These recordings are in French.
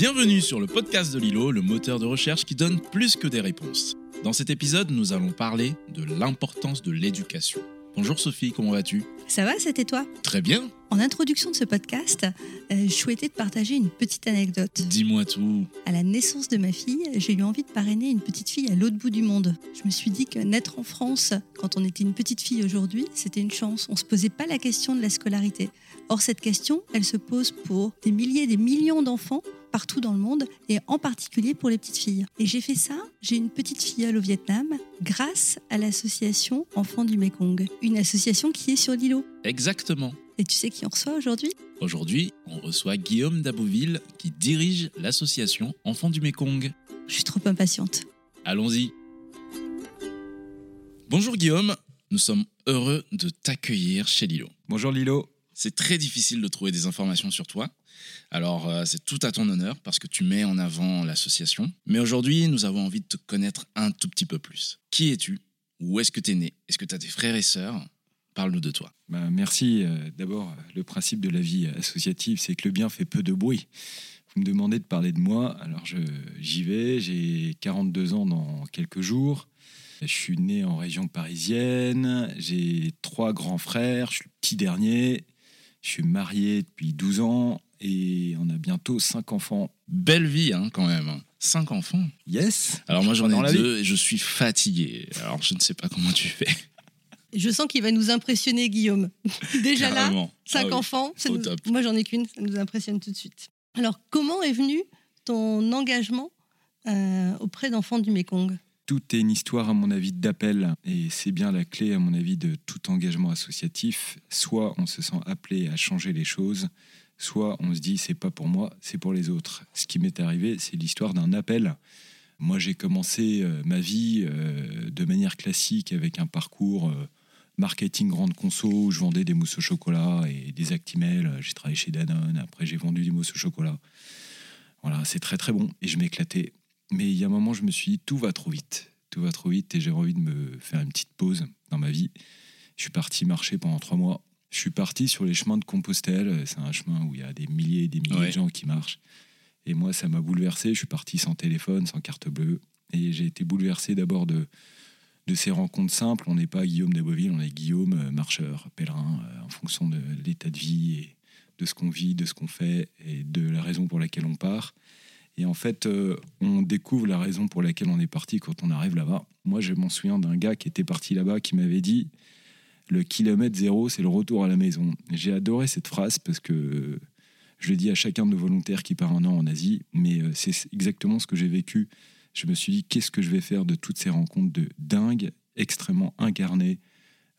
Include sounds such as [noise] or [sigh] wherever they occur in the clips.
Bienvenue sur le podcast de Lilo, le moteur de recherche qui donne plus que des réponses. Dans cet épisode, nous allons parler de l'importance de l'éducation. Bonjour Sophie, comment vas-tu? Ça va, c'était toi? Très bien. En introduction de ce podcast, euh, je souhaitais te partager une petite anecdote. Dis-moi tout. À la naissance de ma fille, j'ai eu envie de parrainer une petite fille à l'autre bout du monde. Je me suis dit que naître en France, quand on était une petite fille aujourd'hui, c'était une chance. On ne se posait pas la question de la scolarité. Or, cette question, elle se pose pour des milliers, des millions d'enfants partout dans le monde et en particulier pour les petites filles. Et j'ai fait ça, j'ai une petite filleule au Vietnam grâce à l'association Enfants du Mekong, une association qui est sur l'îlot. Exactement. Et tu sais qui on reçoit aujourd'hui? Aujourd'hui, on reçoit Guillaume Dabouville qui dirige l'association Enfants du Mekong. Je suis trop impatiente. Allons-y. Bonjour Guillaume, nous sommes heureux de t'accueillir chez Lilo. Bonjour Lilo. C'est très difficile de trouver des informations sur toi. Alors euh, c'est tout à ton honneur parce que tu mets en avant l'association. Mais aujourd'hui, nous avons envie de te connaître un tout petit peu plus. Qui es-tu? Où est-ce que tu es né? Est-ce que tu as des frères et sœurs? Parle-nous de toi. Bah, merci. Euh, D'abord, le principe de la vie associative, c'est que le bien fait peu de bruit. Vous me demandez de parler de moi, alors j'y vais. J'ai 42 ans dans quelques jours. Je suis né en région parisienne. J'ai trois grands frères. Je suis le petit dernier. Je suis marié depuis 12 ans et on a bientôt cinq enfants. Belle vie hein, quand même. Cinq enfants. Yes. Alors moi j'en ai deux et je suis fatigué. Alors je ne sais pas comment tu fais. Je sens qu'il va nous impressionner, Guillaume. [laughs] Déjà là, cinq Ah oui. enfants, ça nous- top. moi j'en ai qu'une, ça nous impressionne tout de suite. Alors, comment est venu ton engagement euh, auprès d'enfants du Mekong? Tout est une histoire, à mon avis, d'appel. Et c'est bien la clé, à mon avis, de tout engagement associatif. Soit on se sent appelé à changer les choses, soit on se dit c'est pas pour moi, c'est pour les autres. Ce qui m'est arrivé, c'est l'histoire d'un appel. Moi, j'ai commencé euh, ma vie euh, de manière classique avec un parcours euh, marketing grande conso où je vendais des mousses au chocolat et des Actimel. J'ai travaillé chez Danone, après j'ai vendu des mousses au chocolat. Voilà, c'est très très bon et je m'éclatais. Mais il y a un moment, je me suis dit, tout va trop vite. Tout va trop vite et j'ai envie de me faire une petite pause dans ma vie. Je suis parti marcher pendant trois mois. Je suis parti sur les chemins de Compostelle. C'est un chemin où il y a des milliers et des milliers Ouais. de gens qui marchent. Et moi, ça m'a bouleversé. Je suis parti sans téléphone, sans carte bleue. Et j'ai été bouleversé d'abord de, de ces rencontres simples. On n'est pas Guillaume d'Aboville, on est Guillaume, euh, marcheur, pèlerin, euh, en fonction de l'état de vie et de ce qu'on vit, de ce qu'on fait et de la raison pour laquelle on part. Et en fait, euh, on découvre la raison pour laquelle on est parti quand on arrive là-bas. Moi, je m'en souviens d'un gars qui était parti là-bas qui m'avait dit le kilomètre zéro, c'est le retour à la maison. J'ai adoré cette phrase parce que je le dis à chacun de nos volontaires qui part un an en Asie, mais euh, c'est exactement ce que j'ai vécu. Je me suis dit, qu'est-ce que je vais faire de toutes ces rencontres de dingues, extrêmement incarnées,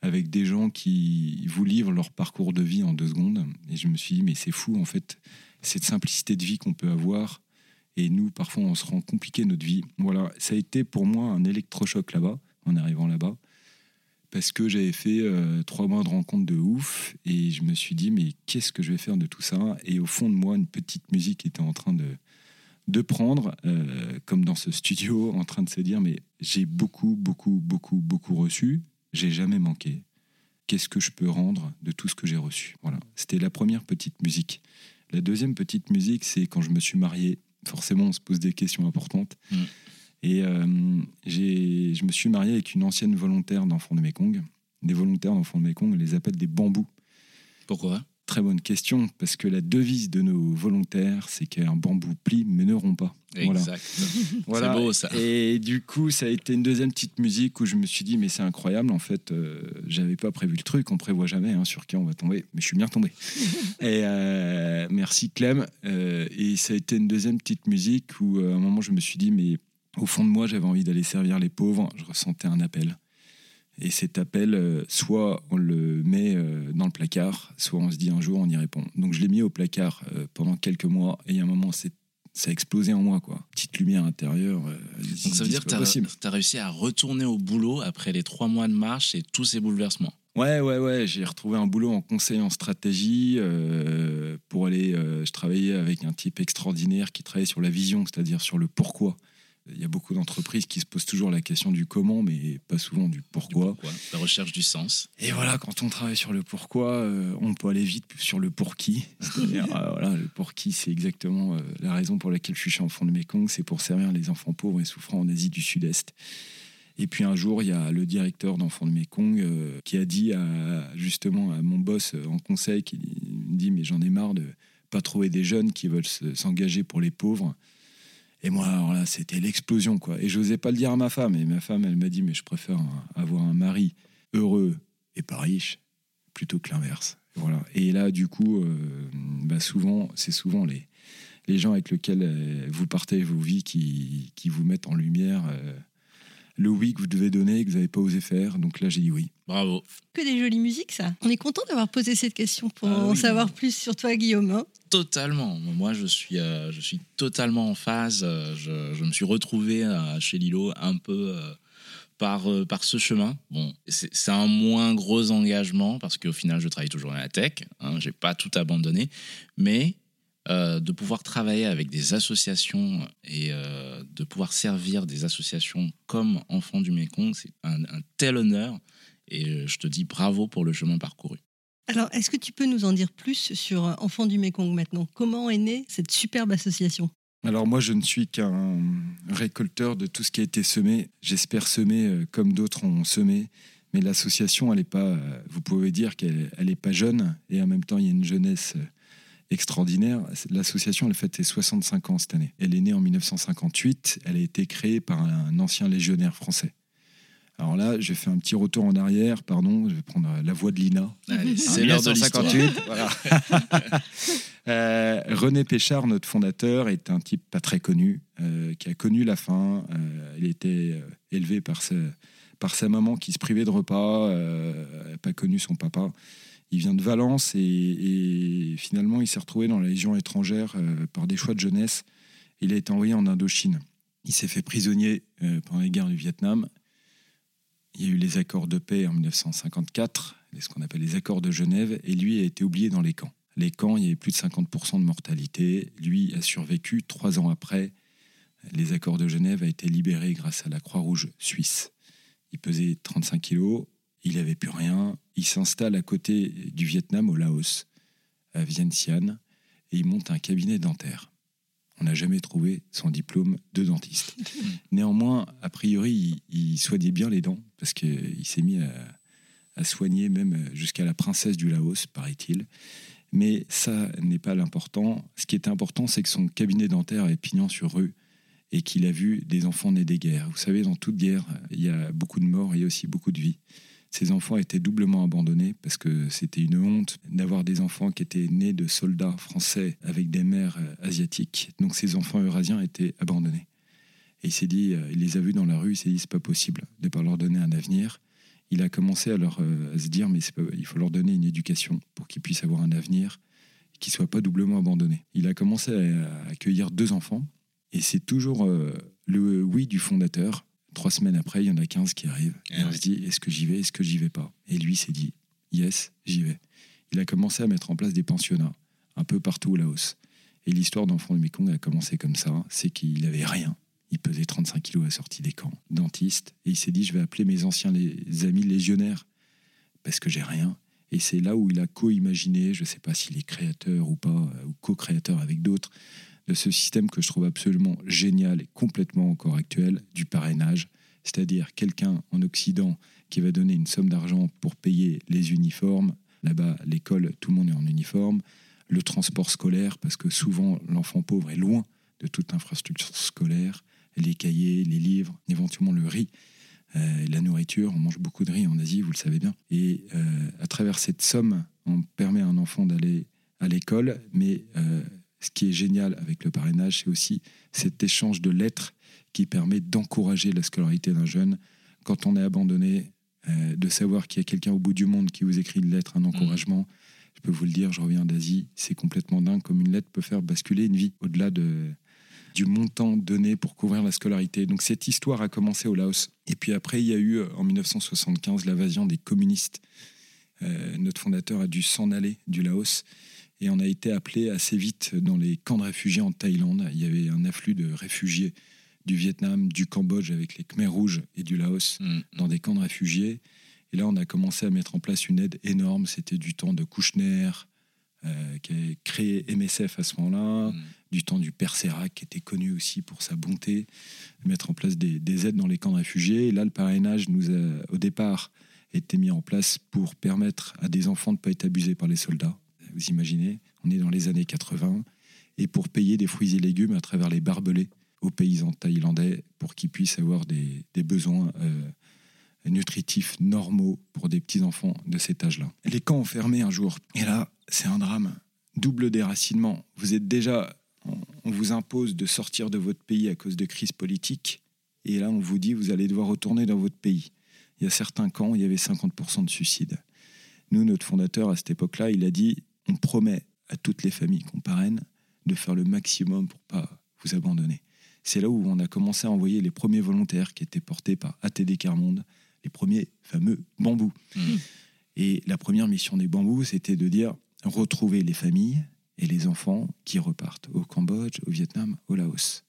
avec des gens qui vous livrent leur parcours de vie en deux secondes? Et je me suis dit, mais c'est fou, en fait, cette simplicité de vie qu'on peut avoir. Et nous, parfois, on se rend compliqué notre vie. Voilà, ça a été pour moi un électrochoc là-bas, en arrivant là-bas, parce que j'avais fait euh, trois mois de rencontres de ouf, et je me suis dit, mais qu'est-ce que je vais faire de tout ça? Et au fond de moi, une petite musique était en train de, de prendre, euh, comme dans ce studio, [laughs] en train de se dire, mais j'ai beaucoup, beaucoup, beaucoup, beaucoup reçu, j'ai jamais manqué. Qu'est-ce que je peux rendre de tout ce que j'ai reçu? Voilà, c'était la première petite musique. La deuxième petite musique, c'est quand je me suis marié. Forcément, on se pose des questions importantes. Mm. Et euh, je me suis marié avec une ancienne volontaire d'Enfants de Mekong. Des volontaires d'Enfants de Mekong, on les appelle des bambous. Pourquoi? Très bonne question, parce que la devise de nos volontaires, c'est qu'un bambou plie mais ne rompt pas. Exact. [laughs] Voilà. C'est beau ça. Et du coup, ça a été une deuxième petite musique où je me suis dit, mais c'est incroyable. En fait, euh, j'avais pas prévu le truc. On prévoit jamais hein, sur qui on va tomber, mais je suis bien tombé. [laughs] et euh, merci Clem. Euh, et ça a été une deuxième petite musique où à un moment, je me suis dit, mais au fond de moi, j'avais envie d'aller servir les pauvres. Je ressentais un appel. Et cet appel, euh, soit on le met euh, dans le placard, soit on se dit un jour on y répond. Donc je l'ai mis au placard euh, pendant quelques mois. Et il y a un moment, ça a explosé en moi, quoi. Petite lumière intérieure. Donc ça veut dire que tu possible. as, réussi à retourner au boulot après les trois mois de marche et tous ces bouleversements. Ouais, ouais, ouais. J'ai retrouvé un boulot en conseil en stratégie euh, pour aller. euh, je travaillais avec un type extraordinaire qui travaillait sur la vision, c'est-à-dire sur le pourquoi. Il y a beaucoup d'entreprises qui se posent toujours la question du comment, mais pas souvent du pourquoi. La recherche du sens. Et voilà, quand on travaille sur le pourquoi, euh, on peut aller vite sur le pour qui. [laughs] C'est-à-dire, euh, voilà, le pour qui, c'est exactement euh, la raison pour laquelle je suis en fond de Mekong, c'est pour servir les enfants pauvres et souffrants en Asie du Sud-Est. Et puis un jour, il y a le directeur d'Enfants de Mekong qui a dit à, justement à mon boss en conseil, qui me dit mais j'en ai marre de pas trouver des jeunes qui veulent s'engager pour les pauvres. Et moi, alors là, c'était l'explosion, quoi. Et je n'osais pas le dire à ma femme. Et ma femme, elle m'a dit, mais je préfère avoir un mari heureux et pas riche plutôt que l'inverse. Voilà. Et là, du coup, euh, bah souvent, c'est souvent les, les gens avec lesquels euh, vous partez vos vies qui, qui vous mettent en lumière euh, le oui que vous devez donner et que vous n'avez pas osé faire. Donc là, j'ai dit oui. Bravo. Que des jolies musiques, ça. On est content d'avoir posé cette question pour ah en savoir plus sur toi, Guillaume. Totalement. Moi, je suis, euh, je suis totalement en phase. Euh, je, me suis retrouvé euh, chez Lilo un peu par, ce chemin. Bon, c'est un moins gros engagement parce qu'au final, je travaille toujours dans la tech. Hein, J'ai pas tout abandonné, mais de pouvoir travailler avec des associations et de pouvoir servir des associations comme Enfants du Mékong, c'est un, tel honneur et je te dis bravo pour le chemin parcouru. Alors, est-ce que tu peux nous en dire plus sur Enfants du Mékong maintenant? Comment est née cette superbe association? Alors moi, je ne suis qu'un récolteur de tout ce qui a été semé. J'espère semer comme d'autres ont semé. Mais l'association, pas. Vous pouvez dire qu'elle n'est pas jeune, et en même temps, il y a une jeunesse extraordinaire. L'association, elle fête ses 65 ans cette année. Elle est née en 1958. Elle a été créée par un ancien légionnaire français. Alors là, j'ai fait un petit retour en arrière, pardon, je vais prendre la voix de Lina. C'est l'heure de 58. [laughs] Euh, René Péchard, notre fondateur, est un type pas très connu, euh, qui a connu la faim. Euh, il était élevé par sa, par sa maman qui se privait de repas, pas connu son papa. Il vient de Valence et, finalement il s'est retrouvé dans la Légion étrangère euh, par des choix de jeunesse. Il a été envoyé en Indochine. Il s'est fait prisonnier euh, pendant les guerres du Vietnam. Il y a eu les accords de paix en 1954, ce qu'on appelle les accords de Genève, et lui a été oublié dans les camps. Les camps, il y avait plus de 50% de mortalité. Lui a survécu. Trois ans après, les accords de Genève a été libéré grâce à la Croix-Rouge suisse. Il pesait 35 kilos, il n'avait plus rien. Il s'installe à côté du Vietnam, au Laos, à Vientiane, et il monte un cabinet dentaire. On n'a jamais trouvé son diplôme de dentiste. [laughs] Néanmoins, a priori, il, soignait bien les dents, parce qu'il s'est mis à, soigner même jusqu'à la princesse du Laos, paraît-il. Mais ça n'est pas l'important. Ce qui est important, c'est que son cabinet dentaire est pignon sur rue et qu'il a vu des enfants nés des guerres. Vous savez, dans toute guerre, il y a beaucoup de morts et aussi beaucoup de vies. Ces enfants étaient doublement abandonnés parce que c'était une honte d'avoir des enfants qui étaient nés de soldats français avec des mères euh, asiatiques. Donc ces enfants eurasiens étaient abandonnés. Et il s'est dit, euh, il les a vus dans la rue, il s'est dit, c'est pas possible de ne pas leur donner un avenir. Il a commencé à, leur, euh, se dire, mais il faut leur donner une éducation pour qu'ils puissent avoir un avenir, qu'ils ne soient pas doublement abandonnés. Il a commencé à accueillir deux enfants, et c'est toujours le oui du fondateur Trois semaines après, il y en a 15 qui arrivent. et on se dit, est-ce que j'y vais, est-ce que j'y vais pas? Et lui s'est dit, yes, j'y vais. Il a commencé à mettre en place des pensionnats un peu partout au Laos. Et l'histoire d'Enfant de Mekong a commencé comme ça, c'est qu'il n'avait rien. Il pesait 35 kilos à la sortie des camps, dentiste. Et il s'est dit, je vais appeler mes anciens les amis légionnaires, parce que j'ai rien. Et c'est là où il a co-imaginé, je ne sais pas s'il est créateur ou pas, ou co-créateur avec d'autres, de ce système que je trouve absolument génial et complètement encore actuel du parrainage, c'est-à-dire quelqu'un en Occident qui va donner une somme d'argent pour payer les uniformes. Là-bas, l'école, tout le monde est en uniforme. Le transport scolaire, parce que souvent l'enfant pauvre est loin de toute infrastructure scolaire. Les cahiers, les livres, éventuellement le riz. Euh, la nourriture, on mange beaucoup de riz en Asie, vous le savez bien. Et euh, à travers cette somme, on permet à un enfant d'aller à l'école, mais euh, ce qui est génial avec le parrainage, c'est aussi cet échange de lettres qui permet d'encourager la scolarité d'un jeune. Quand on est abandonné, euh, de savoir qu'il y a quelqu'un au bout du monde qui vous écrit une lettre, un encouragement, je peux vous le dire, je reviens d'Asie, c'est complètement dingue comme une lettre peut faire basculer une vie au-delà de, du montant donné pour couvrir la scolarité. Donc cette histoire a commencé au Laos. Et puis après, il y a eu en 1975 l'invasion des communistes. Euh, notre fondateur a dû s'en aller du Laos. Et on a été appelé assez vite dans les camps de réfugiés en Thaïlande. Il y avait un afflux de réfugiés du Vietnam, du Cambodge avec les Khmers rouges et du Laos Mm. dans des camps de réfugiés. Et là, on a commencé à mettre en place une aide énorme. C'était du temps de Kouchner, euh, qui a créé MSF à ce moment-là, Mm. du temps du Père Sérac, qui était connu aussi pour sa bonté, de mettre en place des, des aides dans les camps de réfugiés. Et là, le parrainage nous a, au départ, été mis en place pour permettre à des enfants de ne pas être abusés par les soldats. Vous imaginez, on est dans les années 80, et pour payer des fruits et légumes à travers les barbelés aux paysans thaïlandais pour qu'ils puissent avoir des, besoins euh, nutritifs normaux pour des petits-enfants de cet âge-là. Les camps ont fermé un jour, et là, c'est un drame. Double déracinement. Vous êtes déjà, on vous impose de sortir de votre pays à cause de crise politique, et là, on vous dit, vous allez devoir retourner dans votre pays. Il y a certains camps, il y avait 50% de suicides. Nous, notre fondateur, à cette époque-là, il a dit, on promet à toutes les familles qu'on parraine de faire le maximum pour pas vous abandonner. C'est là où on a commencé à envoyer les premiers volontaires qui étaient portés par ATD Carmonde, les premiers fameux bambous. Mm. Et la première mission des bambous, c'était de dire retrouver les familles et les enfants qui repartent au Cambodge, au Vietnam, au Laos.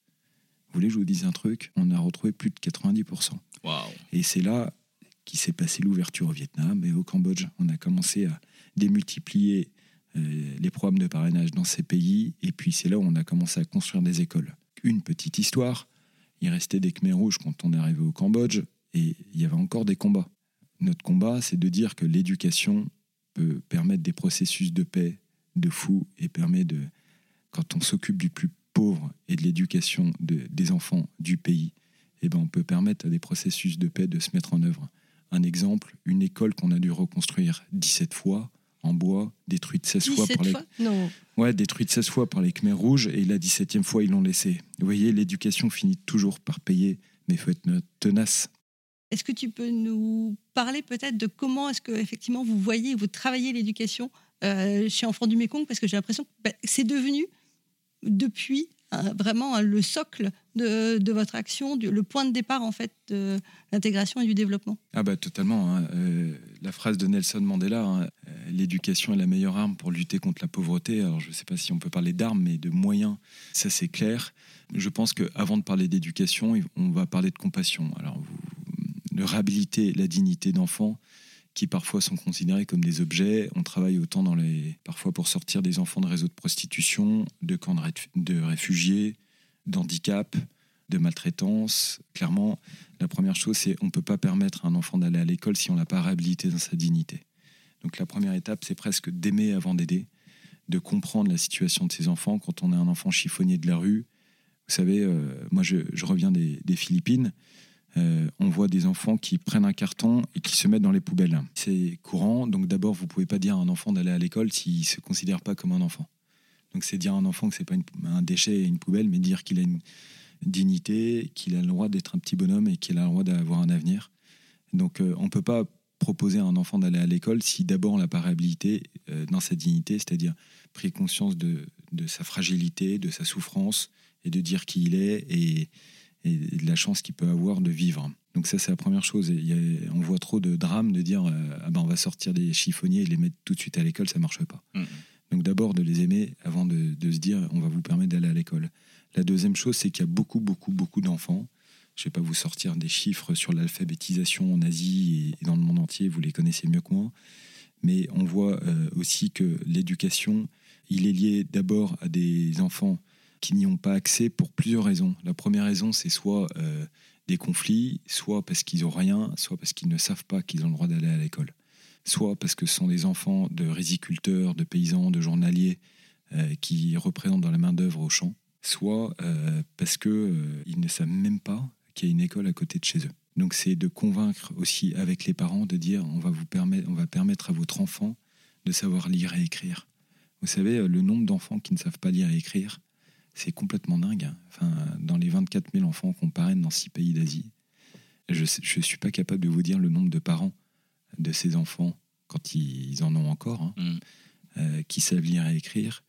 Vous voulez que je vous dise un truc? On a retrouvé plus de 90%. Waouh. Et c'est là qui s'est passé l'ouverture au Vietnam et au Cambodge. On a commencé à démultiplier les programmes de parrainage dans ces pays. Et puis c'est là où on a commencé à construire des écoles. Une petite histoire. Il restait des Khmers rouges quand on est arrivé au Cambodge et il y avait encore des combats. Notre combat, c'est de dire que l'éducation peut permettre des processus de paix de fou et permet de, quand on s'occupe du plus pauvre et de l'éducation de- des enfants du pays, eh ben, on peut permettre à des processus de paix de se mettre en œuvre. Un exemple, une école qu'on a dû reconstruire 17 fois en bois, détruite 16 fois 17 par les, fois? Non. Ouais, détruite 16 fois par les Khmers rouges et la 17e fois, ils l'ont laissé. Vous voyez, l'éducation finit toujours par payer, mais il faut être tenace. Est-ce que tu peux nous parler peut-être de comment est-ce que effectivement vous voyez, vous travaillez l'éducation euh, chez Enfants du Mékong Parce que j'ai l'impression que bah, c'est devenu depuis euh, vraiment le socle de, de votre action, le point de départ en fait de l'intégration et du développement. Ah bah totalement. hein. Euh, la phrase de Nelson Mandela, hein, euh, l'éducation est la meilleure arme pour lutter contre la pauvreté. Alors je ne sais pas si on peut parler d'armes, mais de moyens, ça c'est clair. Je pense qu'avant de parler d'éducation, on va parler de compassion. Alors vous, de réhabiliter la dignité d'enfants qui parfois sont considérés comme des objets. On travaille autant dans les, parfois pour sortir des enfants de réseaux de prostitution, de camps de, ré- de réfugiés, d'handicap, de maltraitance. Clairement, la première chose, c'est on ne peut pas permettre à un enfant d'aller à l'école si on l'a pas réhabilité dans sa dignité. Donc la première étape, c'est presque d'aimer avant d'aider, de comprendre la situation de ces enfants. Quand on a un enfant chiffonnier de la rue, vous savez, euh, moi je, reviens des Philippines, euh, on voit des enfants qui prennent un carton et qui se mettent dans les poubelles. C'est courant, donc d'abord, vous pouvez pas dire à un enfant d'aller à l'école s'il se considère pas comme un enfant. Donc c'est dire à un enfant que c'est pas un déchet et une poubelle, mais dire qu'il a une dignité, qu'il a le droit d'être un petit bonhomme et qu'il a le droit d'avoir un avenir. Donc euh, on peut pas proposer à un enfant d'aller à l'école si d'abord on l'a pas réhabilité euh, dans sa dignité, c'est-à-dire pris conscience de, de sa fragilité, de sa souffrance et de dire qui il est et, et de la chance qu'il peut avoir de vivre. Donc ça c'est la première chose. Et il y a- on voit trop de drames de dire euh, ah ben on va sortir des chiffonniers et les mettre tout de suite à l'école, ça marche pas. Mhm. Donc d'abord de les aimer avant de, de se dire on va vous permettre d'aller à l'école. La deuxième chose c'est qu'il y a beaucoup beaucoup beaucoup d'enfants. Je vais pas vous sortir des chiffres sur l'alphabétisation en Asie et dans le monde entier, vous les connaissez mieux que moi. Mais on voit euh, aussi que l'éducation, il est lié d'abord à des enfants qui n'y ont pas accès pour plusieurs raisons. La première raison, c'est soit euh, des conflits, soit parce qu'ils n'ont rien, soit parce qu'ils ne savent pas qu'ils ont le droit d'aller à l'école, soit parce que ce sont des enfants de riziculteurs, de paysans, de journaliers euh, qui représentent dans la main-d'œuvre au champ, soit euh, parce qu'ils ne savent même pas qu'il y a une école à côté de chez eux. Donc c'est de convaincre aussi avec les parents de dire on va vous permettre, on va permettre à votre enfant de savoir lire et écrire. Vous savez, euh, le nombre d'enfants qui ne savent pas lire et écrire, c'est complètement dingue. hein. Enfin, dans les 24 000 enfants qu'on parraine dans six pays d'Asie, je ne suis pas capable de vous dire le nombre de parents de ces enfants, quand ils, ils en ont encore, hein, Mhm. euh, qui savent lire et écrire.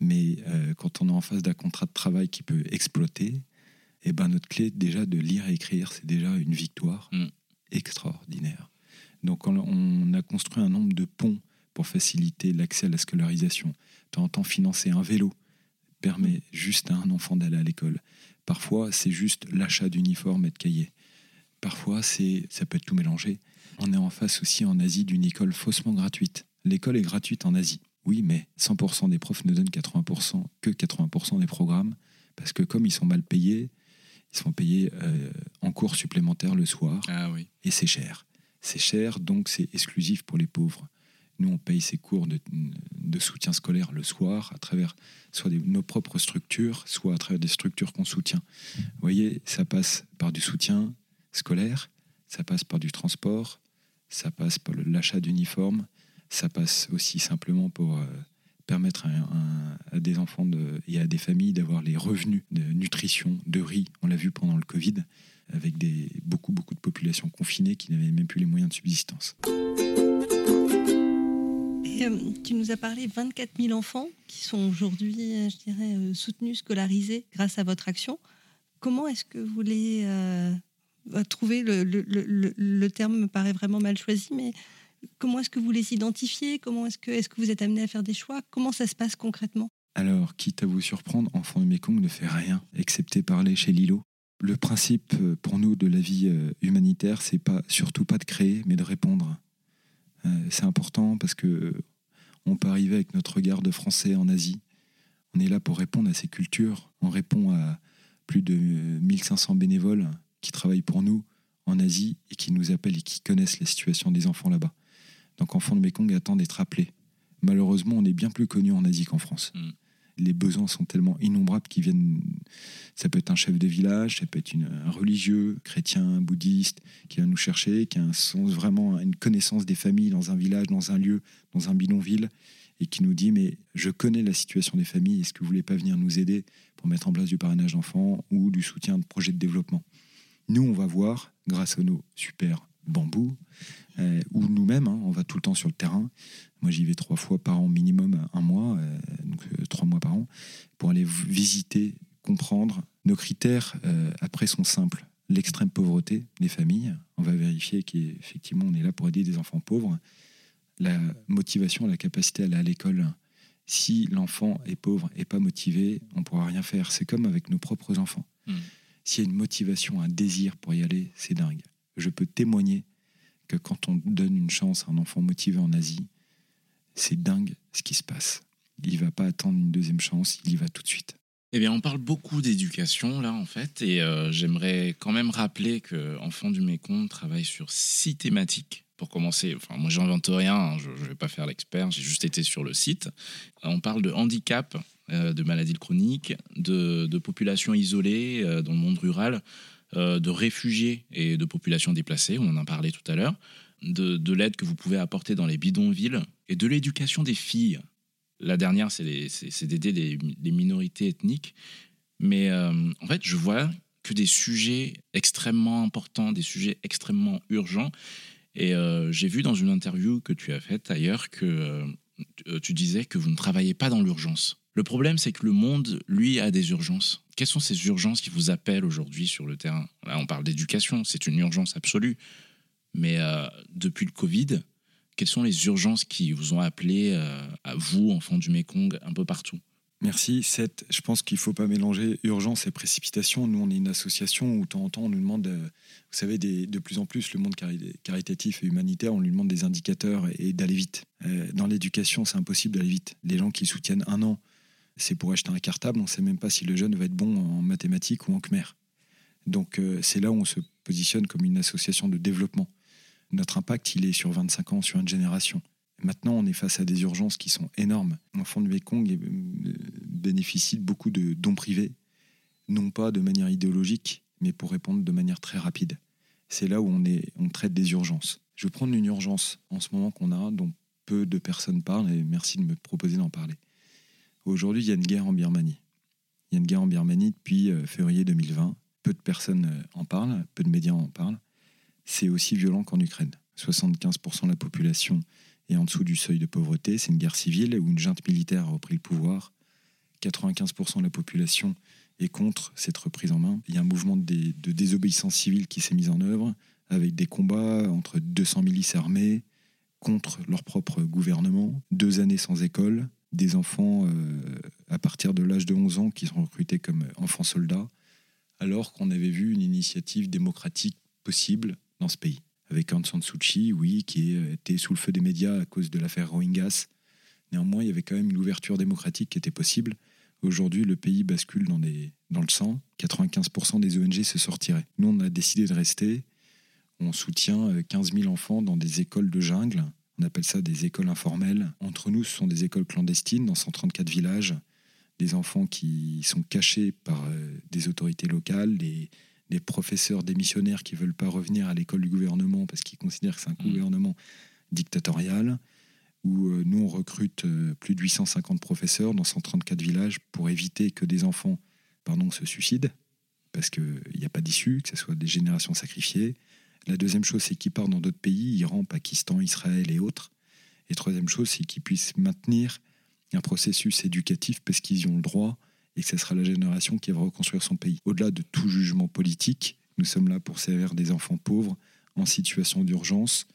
Mais euh, quand on est en face d'un contrat de travail qui peut exploiter, eh ben notre clé déjà de lire et écrire, c'est déjà une victoire Mm. extraordinaire. Donc on, on a construit un nombre de ponts pour faciliter l'accès à la scolarisation. De temps en temps, financer un vélo permet juste à un enfant d'aller à l'école. Parfois, c'est juste l'achat d'uniformes et de cahiers. Parfois, c'est, ça peut être tout mélangé. On est en face aussi en Asie d'une école faussement gratuite. L'école est gratuite en Asie. Oui, mais 100% des profs ne donnent 80%, que 80% des programmes, parce que comme ils sont mal payés, ils sont payés euh, en cours supplémentaires le soir, Ah oui. et c'est cher. C'est cher, donc c'est exclusif pour les pauvres. Nous, on paye ces cours de, soutien scolaire le soir à travers soit nos propres structures, soit à travers des structures qu'on soutient. Vous voyez, ça passe par du soutien scolaire, ça passe par du transport, ça passe par l'achat d'uniformes, ça passe aussi simplement pour euh, permettre à, des enfants et à des familles d'avoir les revenus de nutrition, de riz. On l'a vu pendant le Covid, avec beaucoup, beaucoup de populations confinées qui n'avaient même plus les moyens de subsistance. Tu nous as parlé 24 000 enfants qui sont aujourd'hui, je dirais, euh, soutenus, scolarisés grâce à votre action. Comment est-ce que vous les euh, trouvez le, terme me paraît vraiment mal choisi, mais comment est-ce que vous les identifiez? Comment est-ce que, est-ce que vous êtes amené à faire des choix? Comment ça se passe concrètement? Alors, quitte à vous surprendre, Enfant de Mekong ne fait rien, excepté parler chez Lilo. Le principe euh, pour nous de la vie humanitaire, c'est pas surtout pas de créer, mais de répondre. C'est important parce que on peut arriver avec notre regard de français en Asie. On est là pour répondre à ces cultures. On répond à plus de euh, 1500 bénévoles qui travaillent pour nous en Asie et qui nous appellent et qui connaissent la situation des enfants là-bas. Donc Enfant de Mekong attend d'être appelé. Malheureusement, on est bien plus connu en Asie qu'en France. Mm. Les besoins sont tellement innombrables qu'ils viennent. Ça peut être un chef de village, ça peut être un religieux, chrétien, bouddhiste, qui vient nous chercher, qui a un sens, vraiment une connaissance des familles dans un village, dans un lieu, dans un bidonville, et qui nous dit Mais je connais la situation des familles, est-ce que vous voulez pas venir nous aider pour mettre en place du parrainage d'enfants ou du soutien de projets de développement? Nous, on va voir, grâce à nos super bambous, euh, ou nous-mêmes, hein, on va tout le temps sur le terrain. Moi, j'y vais trois fois par an minimum, un mois, euh, donc euh, trois mois par an, pour aller visiter, comprendre. Nos critères, après, sont simples. L'extrême pauvreté des familles. On va vérifier qu'effectivement, on est là pour aider des enfants pauvres. La motivation, la capacité à aller à l'école. Si l'enfant est pauvre et pas motivé, on ne pourra rien faire. C'est comme avec nos propres enfants. Mm. S'il y a une motivation, un désir pour y aller, c'est dingue. Je peux témoigner que quand on donne une chance à un enfant motivé en Asie, c'est dingue ce qui se passe. Il va pas attendre une deuxième chance, il y va tout de suite. Eh bien, on parle beaucoup d'éducation là, en fait, et euh, j'aimerais quand même rappeler que Enfants du Mékong travaille sur six thématiques. Pour commencer, enfin, moi, j'invente rien, hein, je ne vais pas faire l'expert, j'ai juste été sur le site. On parle de handicap, euh, de maladies chroniques, de, de populations isolées euh, dans le monde rural, de réfugiés et de populations déplacées, on en a parlé tout à l'heure, de, de l'aide que vous pouvez apporter dans les bidonvilles et de l'éducation des filles. La dernière, c'est d'aider les, minorités ethniques. Mais euh, en fait, je vois que des sujets extrêmement importants, des sujets extrêmement urgents. Et euh, j'ai vu dans une interview que tu as faite ailleurs que euh, tu disais que vous ne travaillez pas dans l'urgence. Le problème, c'est que le monde, lui, a des urgences. Quelles sont ces urgences qui vous appellent aujourd'hui sur le terrain? Là, on parle d'éducation, c'est une urgence absolue. Mais euh, depuis le Covid, quelles sont les urgences qui vous ont appelé, euh, à vous, enfants du Mékong, un peu partout? Merci. Je pense qu'il ne faut pas mélanger urgence et précipitation. Nous, on est une association où, de temps en temps, on nous demande, euh, vous savez, de plus en plus, le monde cari- caritatif et humanitaire, on lui demande des indicateurs et, d'aller vite. Dans l'éducation, c'est impossible d'aller vite. Les gens qui soutiennent un an, c'est pour acheter un cartable. On ne sait même pas si le jeune va être bon en mathématiques ou en khmer. Donc, euh, c'est là où on se positionne comme une association de développement. Notre impact, il est sur 25 ans, sur une génération. Maintenant, on est face à des urgences qui sont énormes. L'enfant de Mekong euh, bénéficie de beaucoup de dons privés, non pas de manière idéologique, mais pour répondre de manière très rapide. C'est là où on, est, on traite des urgences. Je vais prendre une urgence en ce moment qu'on a, dont peu de personnes parlent, et merci de me proposer d'en parler. Aujourd'hui, il y a une guerre en Birmanie. Il y a une guerre en Birmanie depuis euh, février 2020. Peu de personnes euh, en parlent, peu de médias en parlent. C'est aussi violent qu'en Ukraine. 75% de la population est en dessous du seuil de pauvreté. C'est une guerre civile où une junte militaire a repris le pouvoir. 95% de la population est contre cette reprise en main. Il y a un mouvement de, dé- de désobéissance civile qui s'est mis en œuvre avec des combats entre 200 milices armées contre leur propre gouvernement, deux années sans école, des enfants euh, à partir de l'âge de 11 ans qui sont recrutés comme enfants soldats, alors qu'on avait vu une initiative démocratique possible dans ce pays. Avec Aung San Suu Kyi, oui, qui était sous le feu des médias à cause de l'affaire Rohingyas. Néanmoins, il y avait quand même une ouverture démocratique qui était possible. Aujourd'hui, le pays bascule dans, le sang. 95% des ONG se sortiraient. Nous, on a décidé de rester. On soutient 15 000 enfants dans des écoles de jungle. On appelle ça des écoles informelles. Entre nous, ce sont des écoles clandestines dans 134 villages. Des enfants qui sont cachés par euh, des autorités locales, des, des professeurs démissionnaires qui ne veulent pas revenir à l'école du gouvernement parce qu'ils considèrent que c'est un Mmh. gouvernement dictatorial où euh, nous, on recrute euh, plus de 850 professeurs dans 134 villages pour éviter que des enfants pardon, se suicident, parce qu'il n'y a pas d'issue, que ce soit des générations sacrifiées. La deuxième chose, c'est qu'ils partent dans d'autres pays, Iran, Pakistan, Israël et autres. Et troisième chose, c'est qu'ils puissent maintenir un processus éducatif parce qu'ils y ont le droit et que ce sera la génération qui va reconstruire son pays. Au-delà de tout jugement politique, nous sommes là pour servir des enfants pauvres en situation d'urgence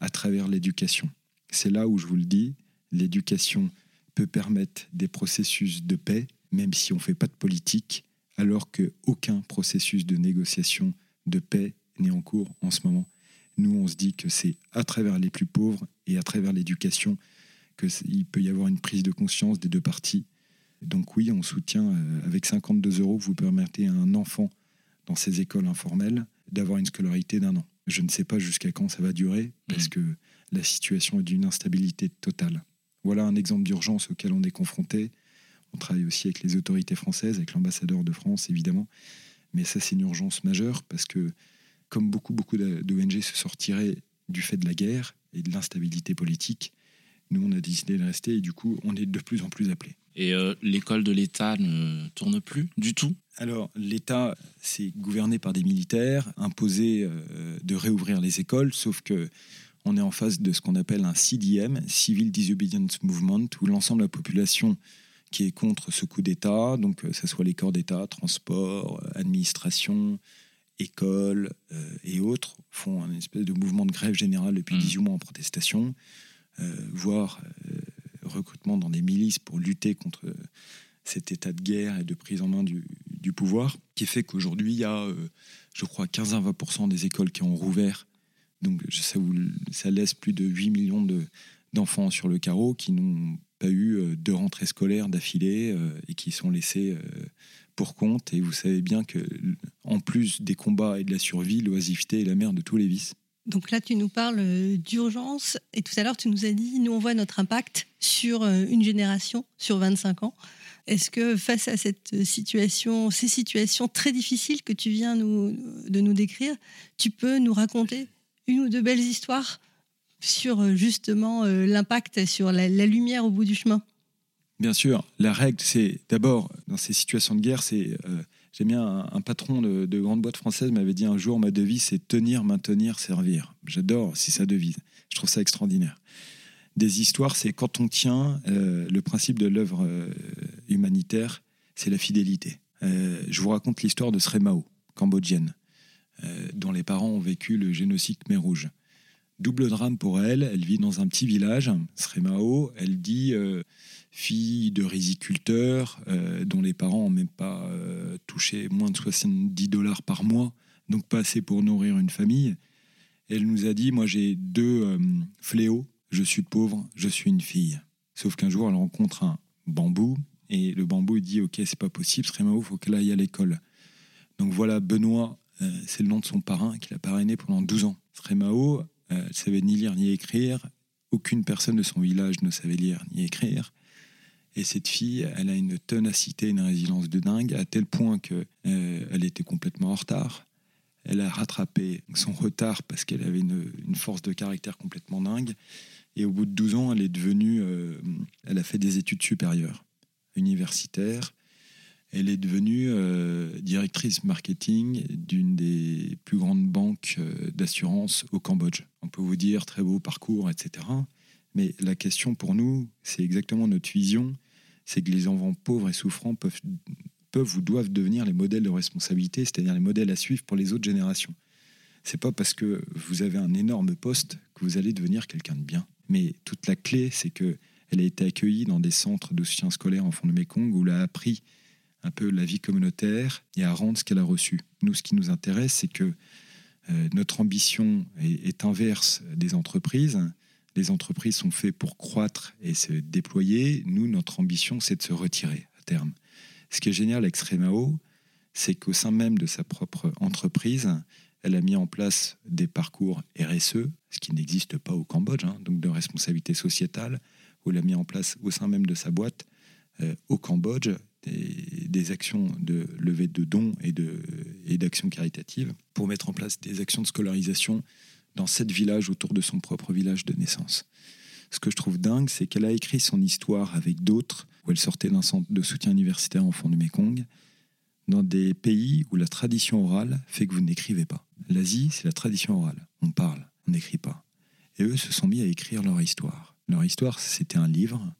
à travers l'éducation. C'est là où je vous le dis, l'éducation peut permettre des processus de paix, même si on ne fait pas de politique, alors qu'aucun processus de négociation de paix n'est en cours en ce moment. Nous, on se dit que c'est à travers les plus pauvres et à travers l'éducation qu'il peut y avoir une prise de conscience des deux parties. Donc oui, on soutient euh, avec 52 euros, vous permettez à un enfant dans ces écoles informelles d'avoir une scolarité d'un an. Je ne sais pas jusqu'à quand ça va durer, parce Mhm. que la situation est d'une instabilité totale. Voilà un exemple d'urgence auquel on est confronté. On travaille aussi avec les autorités françaises, avec l'ambassadeur de France, évidemment. Mais ça, c'est une urgence majeure, parce que comme beaucoup, beaucoup d'ONG se sortiraient du fait de la guerre et de l'instabilité politique, nous, on a décidé de rester, et du coup, on est de plus en plus appelés. Et euh, l'école de l'État ne tourne plus du tout? Alors, l'État, c'est gouverné par des militaires, imposé euh, de réouvrir les écoles, sauf que on est en face de ce qu'on appelle un CDM, Civil Disobedience Movement, où l'ensemble de la population qui est contre ce coup d'État, donc que ce soit les corps d'État, transport, euh, administration, école euh, et autres, font un espèce de mouvement de grève générale depuis Mhm. 18 mois en protestation, euh, voire euh, recrutement dans des milices pour lutter contre cet état de guerre et de prise en main du, du pouvoir, qui fait qu'aujourd'hui, il y a, je crois, 15 à 20% des écoles qui ont rouvert. Donc ça, laisse plus de 8 millions de- d'enfants sur le carreau qui n'ont pas eu deux rentrées scolaires d'affilée et qui sont laissés pour compte. Et vous savez bien que, en plus des combats et de la survie, l'oisiveté est la mère de tous les vices. Donc là, tu nous parles euh, d'urgence et tout à l'heure, tu nous as dit, nous, on voit notre impact sur euh, une génération, sur 25 ans. Est-ce que face à cette situation, ces situations très difficiles que tu viens de nous décrire, tu peux nous raconter une ou deux belles histoires sur euh, justement l'impact sur la lumière au bout du chemin? Bien sûr, la règle, c'est d'abord, dans ces situations de guerre, c'est. euh, J'aime bien un, patron de, de grande boîte française m'avait dit un jour ma devise c'est tenir, maintenir, servir. J'adore, c'est sa devise. Je trouve ça extraordinaire. Des histoires, c'est quand on tient euh, le principe de l'œuvre euh, humanitaire, c'est la fidélité. Je vous raconte l'histoire de Sré Mao, cambodgienne, dont les parents ont vécu le génocide Khmer Rouge. Double drame pour elle, elle vit dans un petit village, Sré Mao, elle dit euh, fille de riziculteur euh, dont les parents n'ont même pas euh, touché moins de 70 dollars par mois, donc pas assez pour nourrir une famille. Elle nous a dit, moi j'ai deux euh, fléaux, je suis pauvre, je suis une fille. Sauf qu'un jour elle rencontre un bambou, et le bambou il dit, ok c'est pas possible, Srémao, il faut qu'elle aille à l'école. Donc voilà, Benoît, c'est le nom de son parrain qui l'a parrainé pendant 12 ans. Srémao, euh, savait ni lire ni écrire, aucune personne de son village ne savait lire ni écrire. Et cette fille, elle a une ténacité, une résilience de dingue, à tel point que euh, était complètement en retard. Elle a rattrapé son retard parce qu'elle avait une, une force de caractère complètement dingue. Et au bout de 12 ans, elle est devenue, euh, elle a fait des études supérieures, universitaires. Elle est devenue euh, directrice marketing d'une des plus grandes banques euh, d'assurance au Cambodge. On peut vous dire très beau parcours, etc. Mais la question pour nous, c'est exactement notre vision, c'est que les enfants pauvres et souffrants peuvent, peuvent ou doivent devenir les modèles de responsabilité, c'est-à-dire les modèles à suivre pour les autres générations. C'est pas parce que vous avez un énorme poste que vous allez devenir quelqu'un de bien. Mais toute la clé, c'est que Elle a été accueillie dans des centres de soutien scolaire en fond de Mekong où elle a appris un peu la vie communautaire et à rendre ce qu'elle a reçu. Nous, ce qui nous intéresse, c'est que euh, notre ambition est, inverse des entreprises. Les entreprises sont faites pour croître et se déployer. Nous, notre ambition, c'est de se retirer à terme. Ce qui est génial avec Sremao, c'est qu'au sein même de sa propre entreprise, elle a mis en place des parcours RSE, ce qui n'existe pas au Cambodge, hein, donc de responsabilité sociétale, où elle a mis en place au sein même de sa boîte euh, au Cambodge des, actions de levée de dons et, et d'actions caritatives pour mettre en place des actions de scolarisation dans sept villages autour de son propre village de naissance. Ce que je trouve dingue, c'est qu'elle a écrit son histoire avec d'autres, où elle sortait d'un centre de soutien universitaire en fond du Mekong, dans des pays où la tradition orale fait que vous n'écrivez pas. L'Asie, c'est la tradition orale. On parle, on n'écrit pas. Et eux se sont mis à écrire leur histoire. Leur histoire, c'était un livre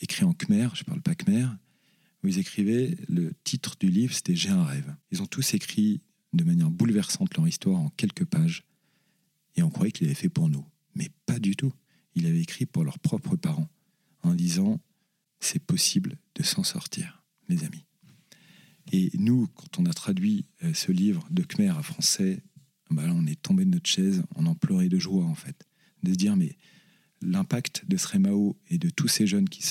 écrit en khmer, je ne parle pas khmer, ils écrivaient, le titre du livre, c'était J'ai un rêve. Ils ont tous écrit de manière bouleversante leur histoire en quelques pages, et on croyait qu'il avait fait pour nous. Mais pas du tout. Il avait écrit pour leurs propres parents, en disant, c'est possible de s'en sortir, mes amis. Et nous, quand on a traduit euh, ce livre de Khmer à français, bah on est tombé de notre chaise, on en pleurait de joie, en fait. De se dire, mais l'impact de Sremao et de tous ces jeunes qui,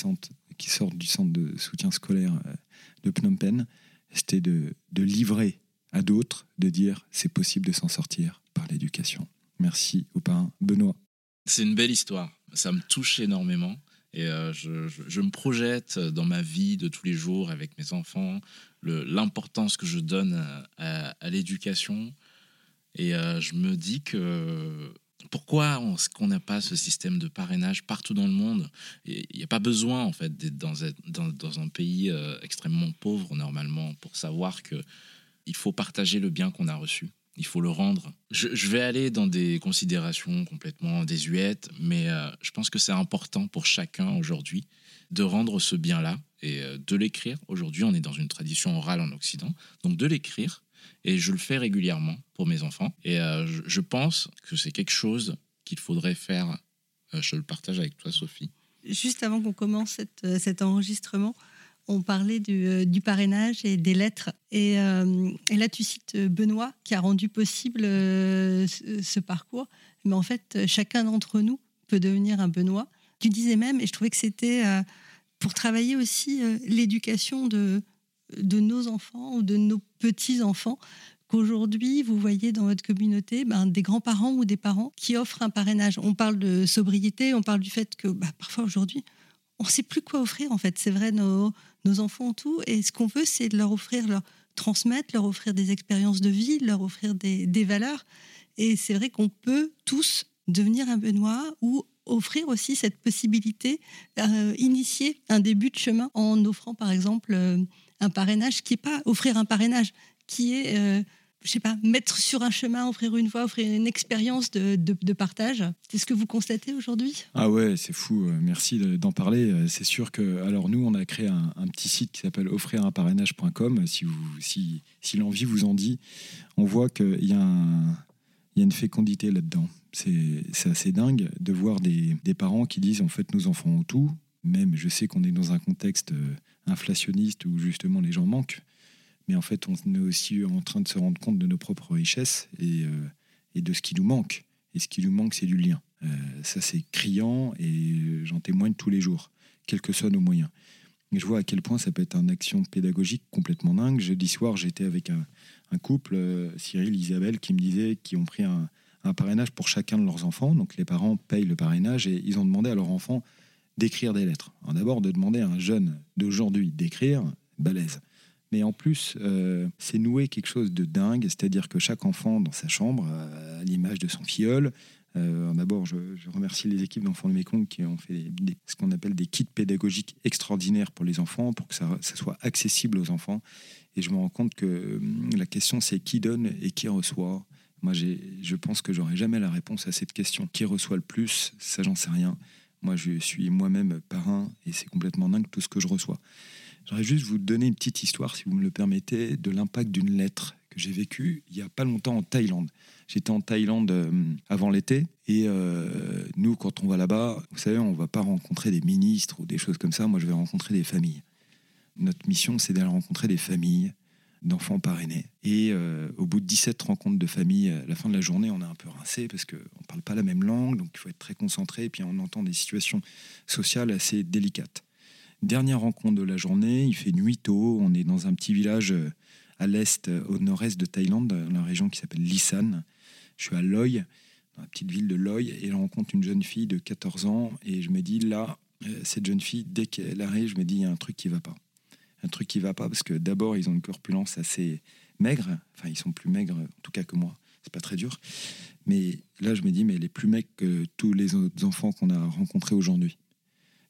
qui sortent du centre de soutien scolaire euh, de Phnom Penh, c'était de, livrer à d'autres, de dire c'est possible de s'en sortir par l'éducation. Merci au parrain Benoît? C'est une belle histoire, ça me touche énormément. Et euh, je, me projette dans ma vie de tous les jours avec mes enfants, l'importance que je donne à, l'éducation. Et euh, je me dis que pourquoi est-ce qu'on n'a pas ce système de parrainage partout dans le monde Il n'y a pas besoin en fait d'être dans, dans, un pays euh, extrêmement pauvre normalement pour savoir que il faut partager le bien qu'on a reçu. Il faut le rendre. Je, vais aller dans des considérations complètement désuètes, mais euh, je pense que c'est important pour chacun aujourd'hui de rendre ce bien-là et euh, de l'écrire. Aujourd'hui, on est dans une tradition orale en Occident, donc de l'écrire et je le fais régulièrement pour mes enfants. Et euh, je, pense que c'est quelque chose qu'il faudrait faire. Euh, je le partage avec toi, Sophie. Juste avant qu'on commence euh, cet enregistrement, on parlait du, parrainage et des lettres. Et, là, tu cites Benoît qui a rendu possible ce, parcours. Mais en fait, chacun d'entre nous peut devenir un Benoît. Tu disais même, et je trouvais que c'était pour travailler aussi l'éducation de, de nos enfants ou de nos petits-enfants qu'aujourd'hui, vous voyez dans votre communauté ben, des grands-parents ou des parents qui offrent un parrainage. On parle de sobriété, on parle du fait que bah, parfois aujourd'hui, on ne sait plus quoi offrir en fait. C'est vrai, nos, nos enfants ont tout et ce qu'on veut, c'est leur offrir, leur transmettre, leur offrir des expériences de vie, leur offrir des, des valeurs. Et c'est vrai qu'on peut tous devenir un Benoît ou offrir aussi cette possibilité, euh, initier un début de chemin en offrant par exemple... Euh, un parrainage qui n'est pas offrir un parrainage, qui est, euh, je sais pas, mettre sur un chemin, offrir une voie, offrir une expérience de, de, partage. C'est ce que vous constatez aujourd'hui? Ah ouais, c'est fou. Euh, merci d'en parler. Euh, c'est sûr que, alors nous, on a créé un, petit site qui s'appelle offririnparrainage.com. Si, vous, si, si l'envie vous en dit, on voit qu'il y a y a une fécondité là-dedans. C'est assez dingue de voir des, des, parents qui disent en fait nos enfants ont tout. Même je sais qu'on est dans un contexte inflationniste où justement les gens manquent. Mais en fait, on est aussi en train de se rendre compte de nos propres richesses et, euh, de ce qui nous manque. Et ce qui nous manque, c'est du lien. Euh, ça, c'est criant et j'en témoigne tous les jours, quels que soient nos moyens. Je vois à quel point ça peut être une action pédagogique complètement dingue. Jeudi soir, j'étais avec un, couple, euh, Cyril, Isabelle, qui me disaient qu'ils ont pris un, un, parrainage pour chacun de leurs enfants. Donc les parents payent le parrainage et ils ont demandé à leurs enfants d'écrire des lettres. D'abord, de demander à un jeune d'aujourd'hui d'écrire, balèze. Mais en plus, euh, c'est nouer quelque chose de dingue, c'est-à-dire que chaque enfant dans sa chambre, à l'image de son filleul, euh, D'abord, je, remercie les équipes d'enfants de Mékong qui ont fait ce qu'on appelle des kits pédagogiques extraordinaires pour les enfants, pour que ça, soit accessible aux enfants. Et je me rends compte que hum, la question, c'est qui donne et qui reçoit. Moi, je pense que j'aurai jamais la réponse à cette question. Qui reçoit le plus? Ça, j'en sais rien. Moi, je suis moi-même parrain et c'est complètement dingue tout ce que je reçois. J'aurais juste vous donner une petite histoire, si vous me le permettez, de l'impact d'une lettre que j'ai vécu il y a pas longtemps en Thaïlande. J'étais en Thaïlande euh, avant l'été et euh, nous, quand on va là-bas, vous savez, on va pas rencontrer des ministres ou des choses comme ça. Moi, je vais rencontrer des familles. Notre mission, c'est d'aller rencontrer des familles d'enfants parrainés. Et euh, au bout de 17 rencontres de famille, à la fin de la journée, on est un peu rincé parce qu'on ne parle pas la même langue, donc il faut être très concentré, et puis on entend des situations sociales assez délicates. Dernière rencontre de la journée, il fait nuit tôt, on est dans un petit village euh, à l'est, euh, au nord-est de Thaïlande, dans la région qui s'appelle Lisan. Je suis à Loy, dans la petite ville de Loy, et je rencontre une jeune fille de 14 ans, et je me dis, là, cette jeune fille, dès qu'elle arrive, je me dis, il y a un truc qui ne va pas un truc qui va pas parce que d'abord ils ont une corpulence assez maigre, enfin ils sont plus maigres en tout cas que moi, c'est pas très dur. Mais là je me dis mais elle est plus maigre que tous les autres enfants qu'on a rencontrés aujourd'hui.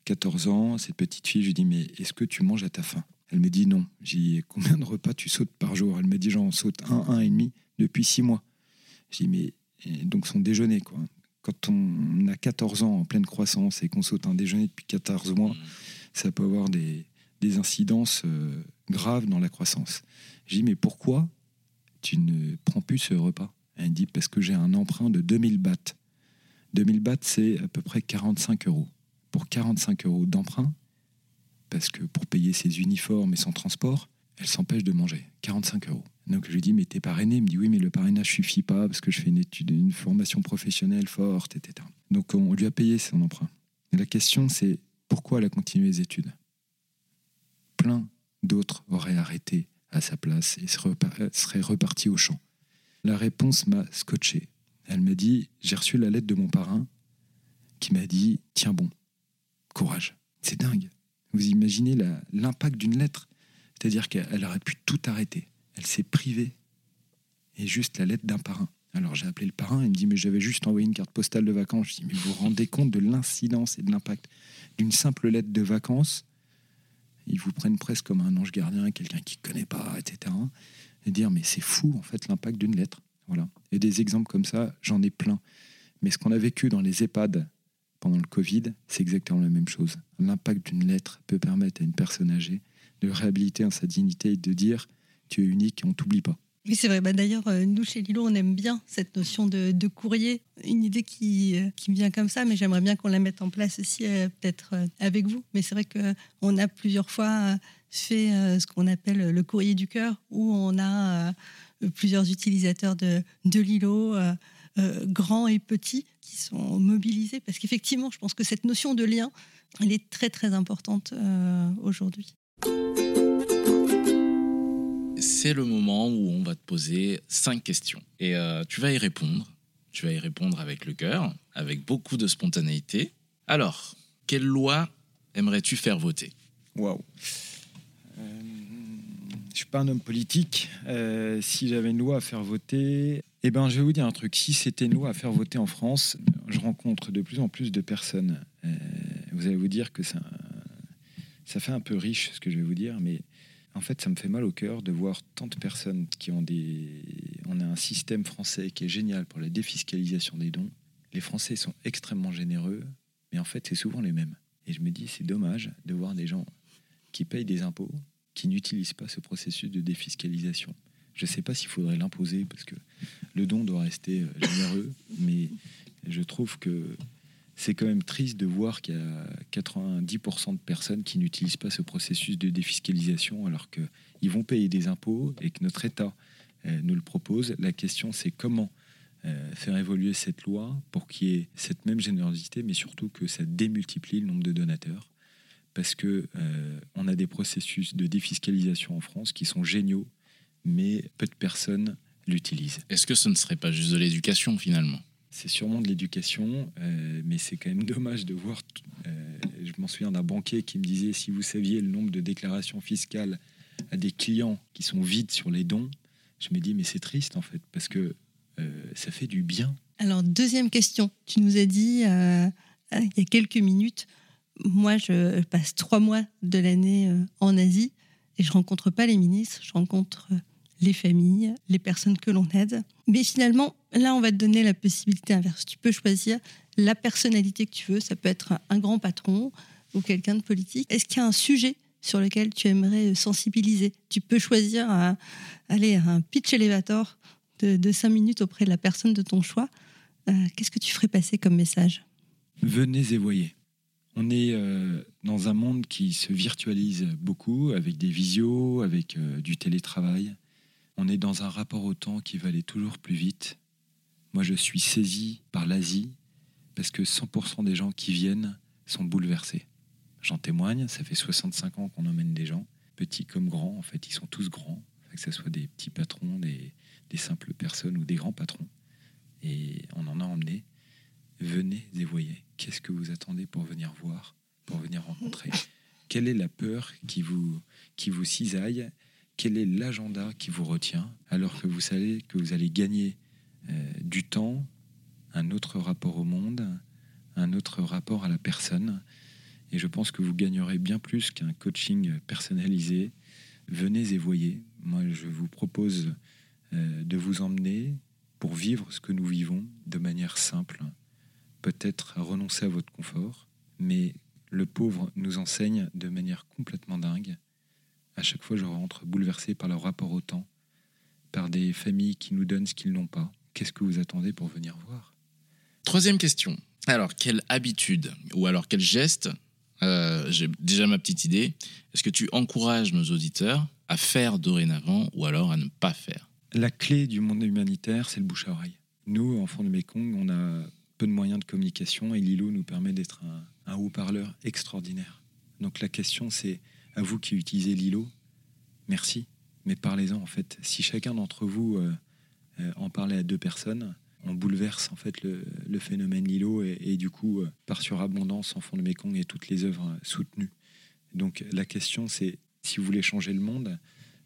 14 ans, cette petite fille, je lui dis mais est-ce que tu manges à ta faim? Elle me dit non. J'ai combien de repas tu sautes par jour? Elle me dit j'en saute un, un et demi depuis six mois. Je dis mais donc son déjeuner quoi. Quand on a 14 ans en pleine croissance et qu'on saute un déjeuner depuis 14 mois, mmh. ça peut avoir des, des incidences euh, graves dans la croissance. J'ai dit, mais pourquoi tu ne prends plus ce repas? Elle dit, parce que j'ai un emprunt de 2000 bahts. 2000 bahts, c'est à peu près 45 euros. Pour 45 euros d'emprunt, parce que pour payer ses uniformes et son transport, elle s'empêche de manger. 45 euros. Donc je lui dis, mais t'es parrainé? Il me dit, oui, mais le parrainage suffit pas parce que je fais une étude, une formation professionnelle forte, etc. Donc on lui a payé son emprunt. La question, c'est pourquoi elle a continué les études? D'autres auraient arrêté à sa place et seraient repartis au champ. La réponse m'a scotché. Elle m'a dit J'ai reçu la lettre de mon parrain qui m'a dit Tiens bon, courage. C'est dingue. Vous imaginez l'impact d'une lettre C'est-à-dire qu'elle aurait pu tout arrêter. Elle s'est privée. Et juste la lettre d'un parrain. Alors j'ai appelé le parrain, il me dit Mais j'avais juste envoyé une carte postale de vacances. Je dis Mais vous vous rendez compte de l'incidence et de l'impact d'une simple lettre de vacances ils vous prennent presque comme un ange gardien, quelqu'un qui ne connaît pas, etc. Et dire, mais c'est fou, en fait, l'impact d'une lettre. Voilà. Et des exemples comme ça, j'en ai plein. Mais ce qu'on a vécu dans les EHPAD pendant le Covid, c'est exactement la même chose. L'impact d'une lettre peut permettre à une personne âgée de réhabiliter sa dignité et de dire, tu es unique et on t'oublie pas. Oui, c'est vrai. Bah, D'ailleurs, euh, nous, chez Lilo, on aime bien cette notion de, courrier. Une idée qui, euh, qui, me vient comme ça, mais j'aimerais bien qu'on la mette en place aussi, euh, peut-être avec vous. Mais c'est vrai qu'on a plusieurs fois fait ce qu'on appelle le courrier du cœur, où on a plusieurs utilisateurs de, de Lilo, grands et petits, qui sont mobilisés. Parce qu'effectivement, je pense que cette notion de lien, elle est très, très importante aujourd'hui c'est le moment où on va te poser cinq questions. Et euh, tu vas y répondre. Tu vas y répondre avec le cœur, avec beaucoup de spontanéité. Alors, quelle loi aimerais-tu faire voter? Waouh euh, Je suis pas un homme politique. Euh, si j'avais une loi à faire voter, eh ben, je vais vous dire un truc. Si c'était une loi à faire voter en France, je rencontre de plus en plus de personnes. vous allez vous dire que ça, ça fait un peu riche ce que je vais vous dire, mais en fait, ça me fait mal au cœur de voir tant de personnes qui ont des. On a un système français qui est génial pour la défiscalisation des dons. Les Français sont extrêmement généreux, mais en fait, c'est souvent les mêmes. Et je me dis, c'est dommage de voir des gens qui payent des impôts, qui n'utilisent pas ce processus de défiscalisation. Je ne sais pas s'il faudrait l'imposer, parce que le don doit rester euh, généreux, mais je trouve que c'est quand même triste de voir qu'il y a 90% de personnes qui n'utilisent pas ce processus de défiscalisation alors qu'ils vont payer des impôts et que notre État euh, nous le propose. La question, c'est comment euh, faire évoluer cette loi pour qu'il y ait cette même générosité, mais surtout que ça démultiplie le nombre de donateurs. Parce que euh, on a des processus de défiscalisation en France qui sont géniaux, mais peu de personnes l'utilisent. Est-ce que ce ne serait pas juste de l'éducation finalement? C'est sûrement de l'éducation, euh, mais c'est quand même [laughs] dommage de voir. Euh, je m'en souviens d'un banquier qui me disait si vous saviez le nombre de déclarations fiscales à des clients qui sont vides sur les dons, je me dis mais c'est triste en fait parce que euh, ça fait du bien. Alors deuxième question, tu nous as dit il y a quelques minutes, moi je passe trois mois de l'année en Asie et je rencontre pas les ministres, je rencontre les familles, les personnes que l'on aide. Mais finalement, là, on va te donner la possibilité inverse. Tu peux choisir la personnalité que tu veux. Ça peut être un grand patron ou quelqu'un de politique. Est-ce qu'il y a un sujet sur lequel tu aimerais sensibiliser? Tu peux choisir un, aller un pitch elevator de, de 5 minutes auprès de la personne de ton choix. Euh, Qu'est-ce que tu ferais passer comme message? Venez et voyez. On est euh, dans un monde qui se virtualise beaucoup avec des visios, avec euh, du télétravail. On est dans un rapport au temps qui va aller toujours plus vite. Moi, je suis saisi par l'Asie parce que 100% des gens qui viennent sont bouleversés. J'en témoigne, ça fait 65 ans qu'on emmène des gens, petits comme grands, en fait, ils sont tous grands, que ce soit des petits patrons, des, des simples personnes ou des grands patrons. Et on en a emmené. Venez et voyez. Qu'est-ce que vous attendez pour venir voir, pour venir rencontrer? Quelle est la peur qui vous, qui vous cisaille? Quel est l'agenda qui vous retient alors que vous savez que vous allez gagner euh, du temps, un autre rapport au monde, un autre rapport à la personne. Et je pense que vous gagnerez bien plus qu'un coaching personnalisé. Venez et voyez. Moi, je vous propose euh, de vous emmener pour vivre ce que nous vivons de manière simple, peut-être renoncer à votre confort, mais le pauvre nous enseigne de manière complètement dingue. À chaque fois, je rentre bouleversé par leur rapport au temps, par des familles qui nous donnent ce qu'ils n'ont pas. Qu'est-ce que vous attendez pour venir voir? Troisième question. Alors, quelle habitude ou alors quel geste euh, J'ai déjà ma petite idée. Est-ce que tu encourages nos auditeurs à faire dorénavant ou alors à ne pas faire? La clé du monde humanitaire, c'est le bouche à oreille. Nous, enfants du Mekong, on a peu de moyens de communication et Lilo nous permet d'être un, un haut-parleur extraordinaire. Donc la question, c'est à vous qui utilisez Lilo, merci, mais parlez-en en fait. Si chacun d'entre vous euh, euh, en parlait à deux personnes, on bouleverse en fait le, le phénomène Lilo et, et du coup, euh, par surabondance, Enfants de Mekong et toutes les œuvres euh, soutenues. Donc la question, c'est si vous voulez changer le monde,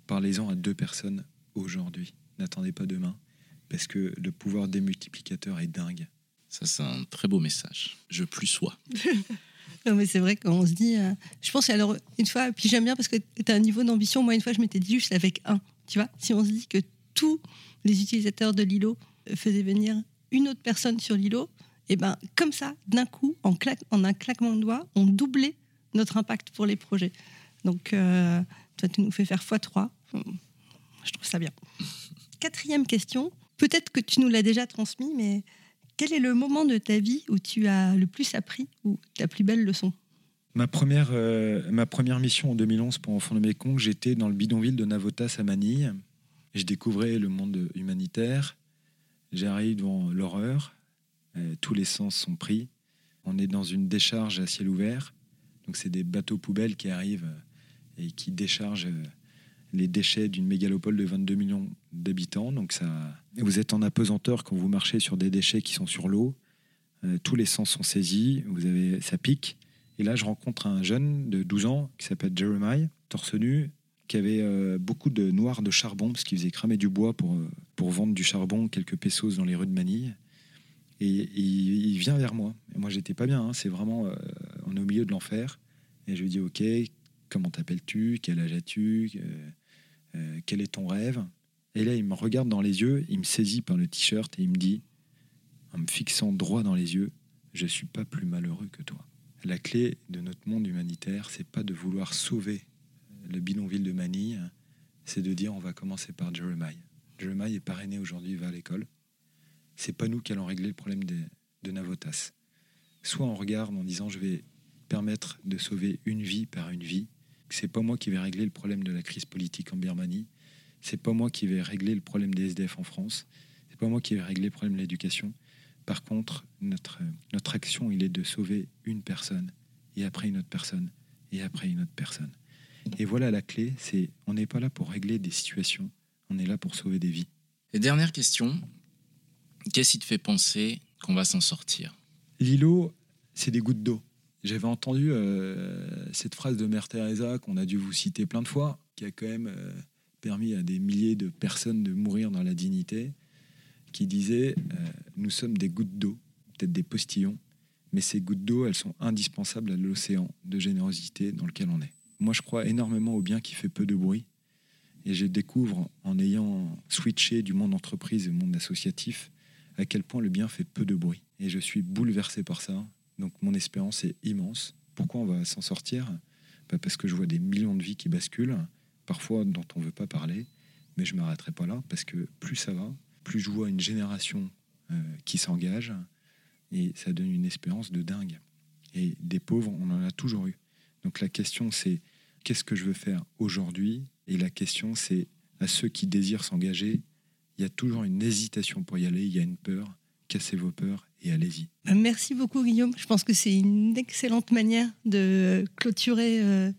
parlez-en à deux personnes aujourd'hui. N'attendez pas demain, parce que le pouvoir démultiplicateur est dingue. Ça, c'est un très beau message. Je plus sois. [laughs] Non, mais c'est vrai qu'on se dit. euh, je pense, alors, une fois, puis j'aime bien parce que tu as un niveau d'ambition. Moi, une fois, je m'étais dit juste avec un. Tu vois, si on se dit que tous les utilisateurs de Lilo euh, faisaient venir une autre personne sur Lilo, et ben comme ça, d'un coup, en un claquement de doigts, on doublait notre impact pour les projets. Donc, euh, toi, tu nous fais faire x3. Je trouve ça bien. Quatrième question. Peut-être que tu nous l'as déjà transmis, mais quel est le moment de ta vie où tu as le plus appris ou ta plus belle leçon? Ma première, euh, ma première mission en 2011 pour Enfants de Mekong, j'étais dans le bidonville de Navotas à Manille. Je découvrais le monde humanitaire. J'arrive devant l'horreur. Euh, tous les sens sont pris. On est dans une décharge à ciel ouvert. Donc, c'est des bateaux poubelles qui arrivent euh, et qui déchargent les déchets d'une mégalopole de 22 millions d'habitants. Donc, ça, vous êtes en apesanteur quand vous marchez sur des déchets qui sont sur l'eau. Euh, tous les sens sont saisis. Vous avez, ça pique. Et là, je rencontre un jeune de 12 ans qui s'appelle Jeremiah, torse nu, qui avait euh, beaucoup de noir de charbon, parce qu'il faisait cramer du bois pour, euh, pour vendre du charbon, quelques pesos dans les rues de Manille. Et, il, vient vers moi. Et moi, j'étais pas bien. hein. C'est vraiment, on est au milieu de l'enfer. Et je lui dis, OK, comment t'appelles-tu? Quel âge as-tu? Euh, Quel est ton rêve? Et là, il me regarde dans les yeux, il me saisit par le t-shirt et il me dit, en me fixant droit dans les yeux, je suis pas plus malheureux que toi. La clé de notre monde humanitaire, c'est pas de vouloir sauver le bidonville de Manille, c'est de dire on va commencer par Jeremiah. Jeremiah est parrainé aujourd'hui, va à l'école. C'est pas nous qui allons régler le problème de, de Navotas. Soit on regarde en disant je vais permettre de sauver une vie par une vie. C'est pas moi qui vais régler le problème de la crise politique en Birmanie. C'est pas moi qui vais régler le problème des SDF en France. C'est pas moi qui vais régler le problème de l'éducation. Par contre, notre, notre action, il est de sauver une personne, et après une autre personne, et après une autre personne. Et voilà la clé, c'est on n'est pas là pour régler des situations, on est là pour sauver des vies. Et dernière question. Qu'est-ce qui te fait penser qu'on va s'en sortir? L'îlot, c'est des gouttes d'eau. J'avais entendu euh, cette phrase de Mère Teresa qu'on a dû vous citer plein de fois, qui a quand même euh, permis à des milliers de personnes de mourir dans la dignité, qui disait euh, Nous sommes des gouttes d'eau, peut-être des postillons, mais ces gouttes d'eau, elles sont indispensables à l'océan de générosité dans lequel on est. Moi, je crois énormément au bien qui fait peu de bruit. Et je découvre, en ayant switché du monde entreprise au monde associatif, à quel point le bien fait peu de bruit. Et je suis bouleversé par ça. Donc mon espérance est immense. Pourquoi on va s'en sortir? Bah, parce que je vois des millions de vies qui basculent, parfois dont on ne veut pas parler, mais je ne m'arrêterai pas là, parce que plus ça va, plus je vois une génération euh, qui s'engage, et ça donne une espérance de dingue. Et des pauvres, on en a toujours eu. Donc la question, c'est qu'est-ce que je veux faire aujourd'hui? Et la question, c'est à ceux qui désirent s'engager, il y a toujours une hésitation pour y aller, il y a une peur. Cassez vos peurs et allez-y. Merci beaucoup Guillaume. Je pense que c'est une excellente manière de clôturer, euh,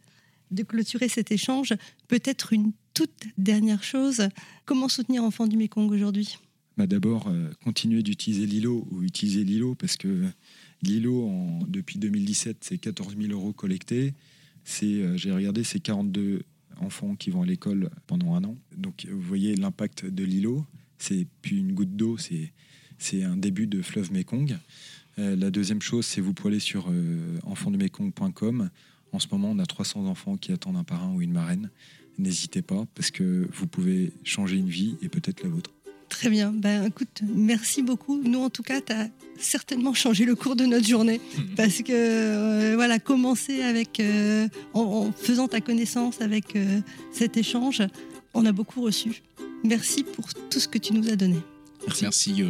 de clôturer cet échange. Peut-être une toute dernière chose. Comment soutenir Enfants du Mékong aujourd'hui? Bah D'abord, euh, continuer d'utiliser Lilo ou utiliser Lilo parce que Lilo, en, depuis 2017, c'est 14 000 euros collectés. C'est, euh, j'ai regardé, c'est 42 enfants qui vont à l'école pendant un an. Donc vous voyez l'impact de Lilo. C'est plus une goutte d'eau, c'est, c'est un début de fleuve Mekong. Euh, la deuxième chose, c'est vous pouvez aller sur euh, enfantsdemekong.com. En ce moment, on a 300 enfants qui attendent un parrain ou une marraine. N'hésitez pas parce que vous pouvez changer une vie et peut-être la vôtre. Très bien. Ben, écoute, merci beaucoup. Nous, en tout cas, tu as certainement changé le cours de notre journée [laughs] parce que, euh, voilà, commencer avec, euh, en, en faisant ta connaissance avec euh, cet échange, on a beaucoup reçu. Merci pour tout ce que tu nous as donné. Merci. Merci.